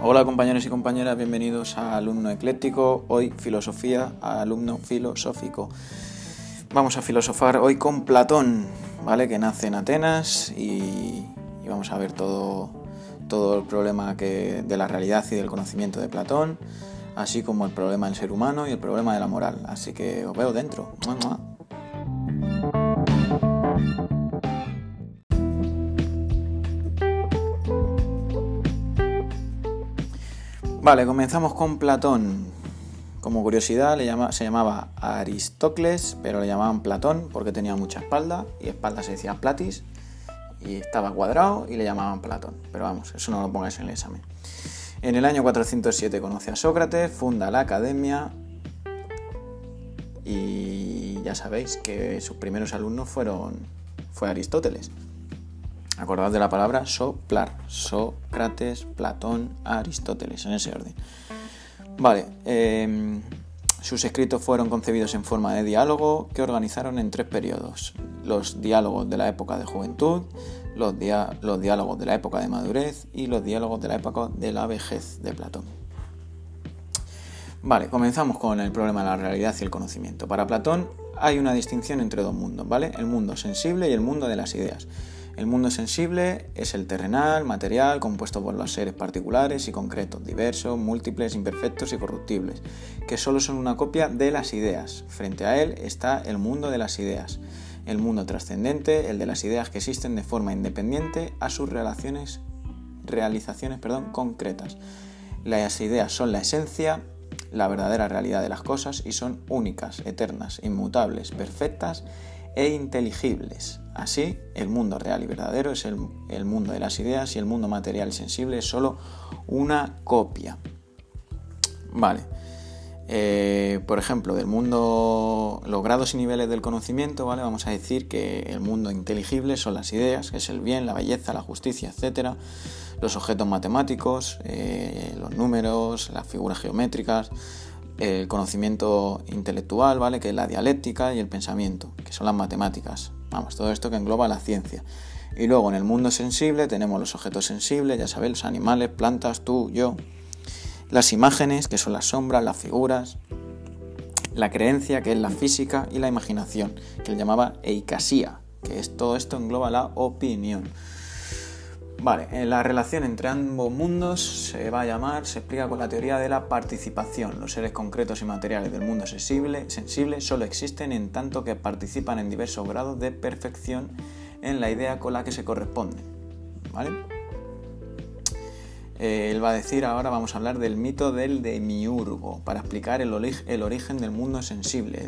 Hola compañeros y compañeras, bienvenidos a Alumno Ecléctico, hoy filosofía, a alumno filosófico. Vamos a filosofar hoy con Platón, ¿vale? Que nace en Atenas y, vamos a ver todo, todo el problema que, de la realidad y del conocimiento de Platón, así como el problema del ser humano y el problema de la moral. Así que os veo dentro. Vale, comenzamos con Platón. Como curiosidad, se llamaba Aristócles, pero le llamaban Platón porque tenía mucha espalda y espalda se decía platis y estaba cuadrado y le llamaban Platón. Pero vamos, eso no lo pongáis en el examen. En el año 407 conoce a Sócrates, funda la academia y ya sabéis que sus primeros alumnos fueron fue Aristóteles. Acordad de la palabra soplar. Sócrates, Platón, Aristóteles, en ese orden. Vale, em, sus escritos fueron concebidos en forma de diálogo que organizaron en tres periodos. Los diálogos de la época de juventud, los, los diálogos de la época de madurez y los diálogos de la época de la vejez de Platón. Vale, comenzamos con el problema de la realidad y el conocimiento. Para Platón hay una distinción entre dos mundos, ¿vale? El mundo sensible y el mundo de las ideas. El mundo sensible es el terrenal, material, compuesto por los seres particulares y concretos, diversos, múltiples, imperfectos y corruptibles, que solo son una copia de las ideas. Frente a él está el mundo de las ideas, el mundo trascendente, el de las ideas que existen de forma independiente a sus relaciones, realizaciones perdón, concretas. Las ideas son la esencia, la verdadera realidad de las cosas y son únicas, eternas, inmutables, perfectas e inteligibles. Así, el mundo real y verdadero es el, mundo de las ideas y el mundo material y sensible es solo una copia. Vale. Eh, por ejemplo, del mundo, los grados y niveles del conocimiento, ¿vale? Vamos a decir que el mundo inteligible son las ideas, que es el bien, la belleza, la justicia, etc. Los objetos matemáticos, eh, los números, las figuras geométricas, el conocimiento intelectual, ¿vale? Que es la dialéctica y el pensamiento, que son las matemáticas. Vamos, todo esto que engloba la ciencia. Y luego en el mundo sensible tenemos los objetos sensibles, ya sabéis, los animales, plantas, tú, yo. Las imágenes, que son las sombras, las figuras. La creencia, que es la física, y la imaginación, que él llamaba eicasía, que es todo esto engloba la opinión. Vale, en la relación entre ambos mundos se va a llamar, se explica con la teoría de la participación. Los seres concretos y materiales del mundo sensible, sensible solo existen en tanto que participan en diversos grados de perfección en la idea con la que se corresponden. ¿Vale? Eh, él va a decir ahora, vamos a hablar del mito del demiurgo, para explicar el, origen del mundo sensible.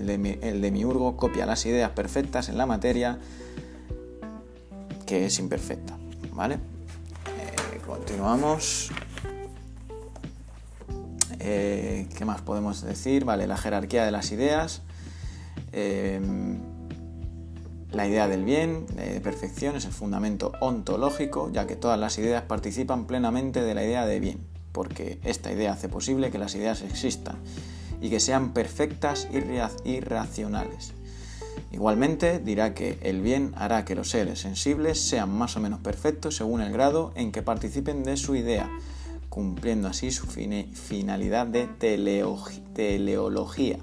el demiurgo copia las ideas perfectas en la materia que es imperfecta. ¿Vale? Continuamos. Eh, ¿Qué más podemos decir? Vale, la jerarquía de las ideas. Em, la idea del bien, de perfección, es el fundamento ontológico, ya que todas las ideas participan plenamente de la idea de bien, porque esta idea hace posible que las ideas existan y que sean perfectas y racionales. Igualmente dirá que el bien hará que los seres sensibles sean más o menos perfectos según el grado en que participen de su idea, cumpliendo así su finalidad de teleología.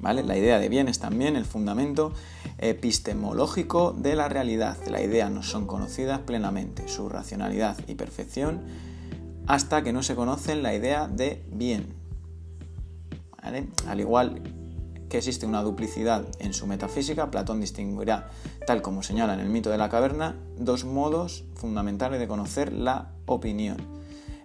¿Vale? La idea de bien es también el fundamento epistemológico de la realidad. Las ideas no son conocidas plenamente, su racionalidad y perfección, hasta que no se conocen la idea de bien. Al igual que existe una duplicidad en su metafísica, Platón distinguirá, tal como señala en el mito de la caverna, dos modos fundamentales de conocer la opinión.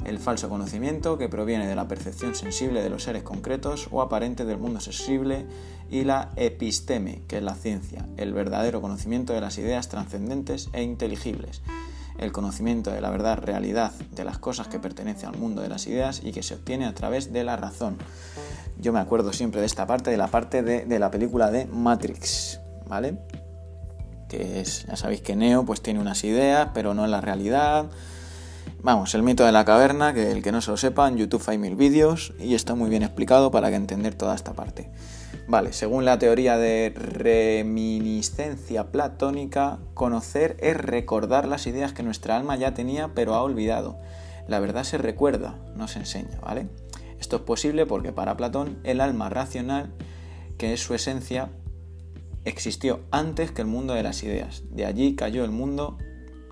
El falso conocimiento, que proviene de la percepción sensible de los seres concretos o aparente del mundo sensible, y la episteme, que es la ciencia, el verdadero conocimiento de las ideas trascendentes e inteligibles el conocimiento de la verdad realidad de las cosas que pertenecen al mundo de las ideas y que se obtiene a través de la razón. Yo me acuerdo siempre de esta parte, de la parte de, la película de Matrix, ¿vale? Que es, ya sabéis que Neo pues tiene unas ideas, pero no es la realidad. Vamos, el mito de la caverna, que el que no se lo sepa, en YouTube hay mil vídeos y está muy bien explicado para que entender toda esta parte. Vale, según la teoría de reminiscencia platónica, conocer es recordar las ideas que nuestra alma ya tenía pero ha olvidado. La verdad se recuerda, no se enseña, ¿vale? Esto es posible porque para Platón el alma racional, que es su esencia, existió antes que el mundo de las ideas. De allí cayó el mundo,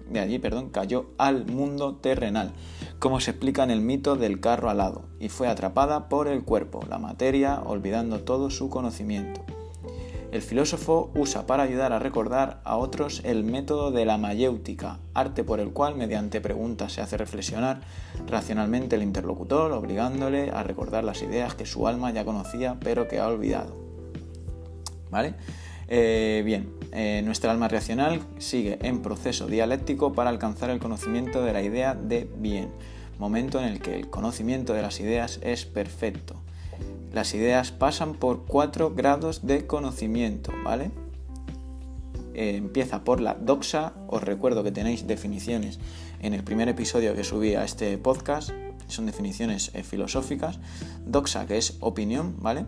de allí, perdón, cayó al mundo terrenal, como se explica en el mito del carro alado, y fue atrapada por el cuerpo, la materia, olvidando todo su conocimiento. El filósofo usa para ayudar a recordar a otros el método de la mayéutica, arte por el cual mediante preguntas se hace reflexionar racionalmente el interlocutor, obligándole a recordar las ideas que su alma ya conocía pero que ha olvidado. ¿Vale? Eh, bien, eh, nuestra alma racional sigue en proceso dialéctico para alcanzar el conocimiento de la idea de bien, momento en el que el conocimiento de las ideas es perfecto. Las ideas pasan por cuatro grados de conocimiento, ¿vale? Eh, empieza por la doxa, os recuerdo que tenéis definiciones en el primer episodio que subí a este podcast, son definiciones filosóficas. Doxa, que es opinión, ¿vale?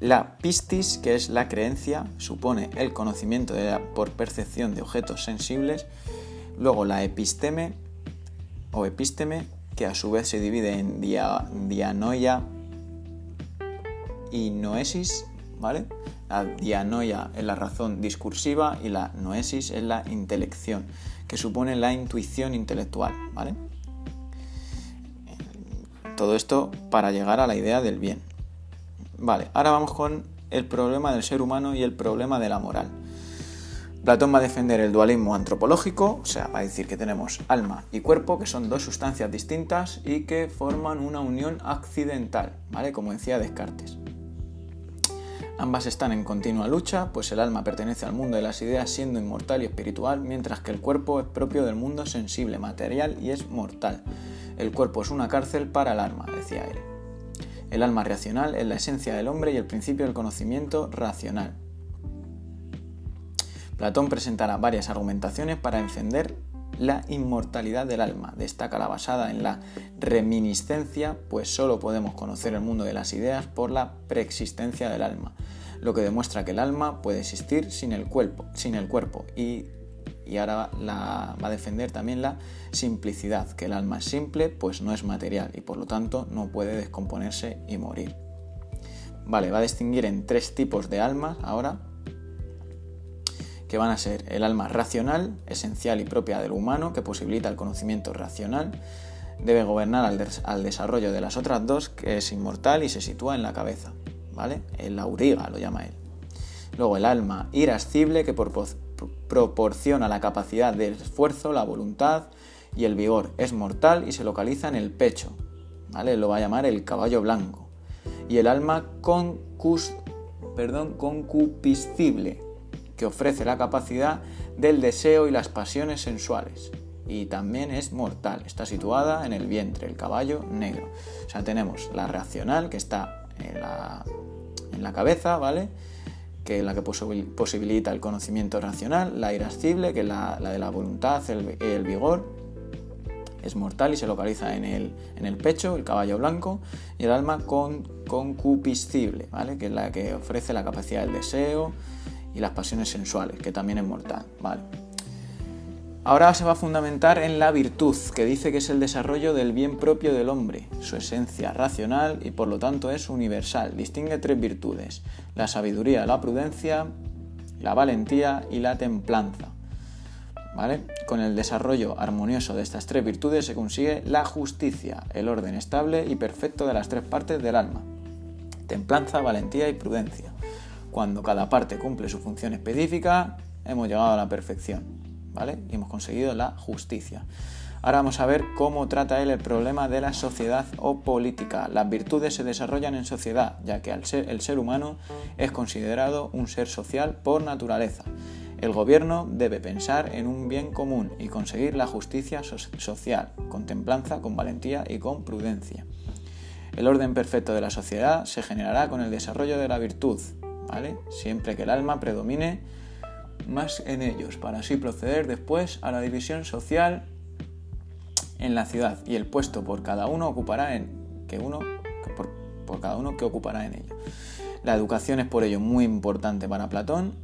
La pistis, que es la creencia, supone el conocimiento por percepción de objetos sensibles. Luego la episteme o episteme, que a su vez se divide en dianoia y noesis, ¿vale? La dianoia es la razón discursiva y la noesis es la intelección, que supone la intuición intelectual, ¿vale? Todo esto para llegar a la idea del bien. Vale, ahora vamos con el problema del ser humano y el problema de la moral. Platón va a defender el dualismo antropológico, o sea, va a decir que tenemos alma y cuerpo, que son dos sustancias distintas y que forman una unión accidental, ¿vale? Como decía Descartes. Ambas están en continua lucha, pues el alma pertenece al mundo de las ideas siendo inmortal y espiritual, mientras que el cuerpo es propio del mundo sensible, material y es mortal. El cuerpo es una cárcel para el alma, decía él. El alma racional es la esencia del hombre y el principio del conocimiento racional. Platón presentará varias argumentaciones para defender la inmortalidad del alma. Destaca la basada en la reminiscencia, pues solo podemos conocer el mundo de las ideas por la preexistencia del alma, lo que demuestra que el alma puede existir sin el cuerpo, sin el cuerpo y y ahora va a defender también la simplicidad, que el alma es simple, pues no es material y por lo tanto no puede descomponerse y morir. Vale, va a distinguir en tres tipos de almas ahora, que van a ser el alma racional, esencial y propia del humano, que posibilita el conocimiento racional, debe gobernar al, desarrollo de las otras dos, que es inmortal y se sitúa en la cabeza, ¿vale? El auriga lo llama él. Luego el alma irascible, que por, proporciona la capacidad de esfuerzo, la voluntad y el vigor. Es mortal y se localiza en el pecho. ¿vale? Lo va a llamar el caballo blanco. Y el alma concus, perdón, concupiscible, que ofrece la capacidad del deseo y las pasiones sensuales. Y también es mortal, está situada en el vientre, el caballo negro. O sea, tenemos la racional que está en la, en la cabeza, ¿vale? que es la que posibilita el conocimiento racional, la irascible, que es la, de la voluntad, el, vigor, es mortal y se localiza en el, en el, pecho, el caballo blanco, y el alma con, concupiscible, ¿vale? que es la que ofrece la capacidad del deseo y las pasiones sensuales, que también es mortal. ¿vale? Ahora se va a fundamentar en la virtud, que dice que es el desarrollo del bien propio del hombre, su esencia racional y por lo tanto es universal. Distingue tres virtudes, la sabiduría, la prudencia, la valentía y la templanza. ¿Vale? Con el desarrollo armonioso de estas tres virtudes se consigue la justicia, el orden estable y perfecto de las tres partes del alma. Templanza, valentía y prudencia. Cuando cada parte cumple su función específica, hemos llegado a la perfección. Y hemos conseguido la justicia. Ahora vamos a ver cómo trata él el problema de la sociedad o política. Las virtudes se desarrollan en sociedad, ya que el ser humano es considerado un ser social por naturaleza. El gobierno debe pensar en un bien común y conseguir la justicia social, con templanza, con valentía y con prudencia. El orden perfecto de la sociedad se generará con el desarrollo de la virtud, ¿vale? Siempre que el alma predomine más en ellos, para así proceder después a la división social en la ciudad y el puesto por cada uno ocupará en que uno por, cada uno que ocupará en ello. La educación es por ello muy importante para Platón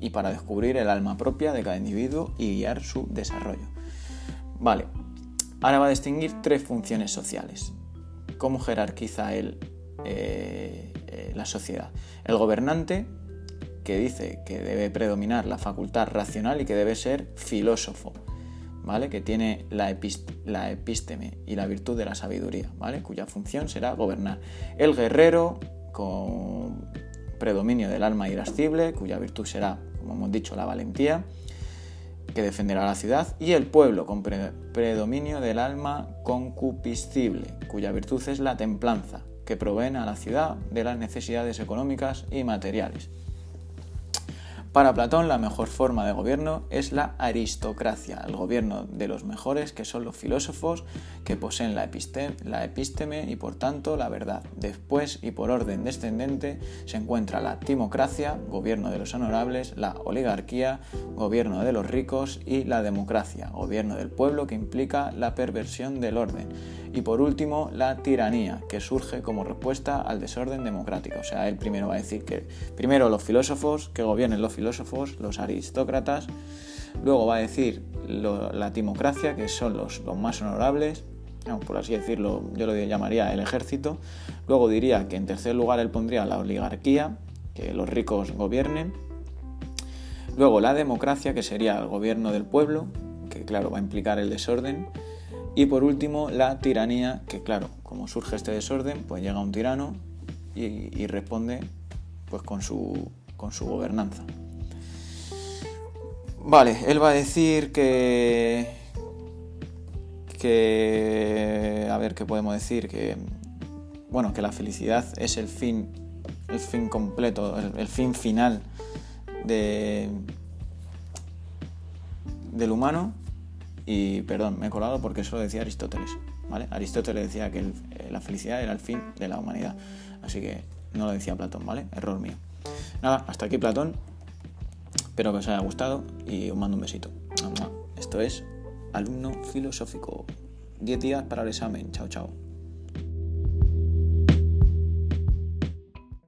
y para descubrir el alma propia de cada individuo y guiar su desarrollo. Vale, Ahora va a distinguir tres funciones sociales. ¿Cómo jerarquiza él eh, la sociedad? El gobernante, que dice que debe predominar la facultad racional y que debe ser filósofo, ¿vale? Que tiene la, la epísteme y la virtud de la sabiduría, ¿vale? Cuya función será gobernar. El guerrero, con predominio del alma irascible, cuya virtud será, como hemos dicho, la valentía que defenderá la ciudad, y el pueblo con predominio del alma concupiscible, cuya virtud es la templanza, que proveen a la ciudad de las necesidades económicas y materiales. Para Platón la mejor forma de gobierno es la aristocracia, el gobierno de los mejores que son los filósofos que poseen la, epísteme, y por tanto la verdad. Después y por orden descendente se encuentra la timocracia, gobierno de los honorables, la oligarquía, gobierno de los ricos y la democracia, gobierno del pueblo que implica la perversión del orden. Y por último, la tiranía, que surge como respuesta al desorden democrático. O sea, él primero va a decir que primero los filósofos, que gobiernen los filósofos, los aristócratas, luego va a decir la timocracia, que son los, los más honorables, por así decirlo, yo lo llamaría el ejército, luego diría que en tercer lugar él pondría la oligarquía, que los ricos gobiernen, luego la democracia, que sería el gobierno del pueblo, que claro, va a implicar el desorden, y por último la tiranía, que claro, como surge este desorden, pues llega un tirano y, responde pues con su, con su gobernanza. Vale, él va a decir que. que. A ver qué podemos decir. Que. Bueno, que la felicidad es el fin. El fin completo, el, fin final de. del humano. Y perdón, me he colado porque eso lo decía Aristóteles. ¿vale? Aristóteles decía que la felicidad era el fin de la humanidad. Así que no lo decía Platón, ¿vale? Error mío. Nada, hasta aquí Platón. Espero que os haya gustado y os mando un besito. Esto es Alumno Filosófico. 10 días para el examen. Chao, chao.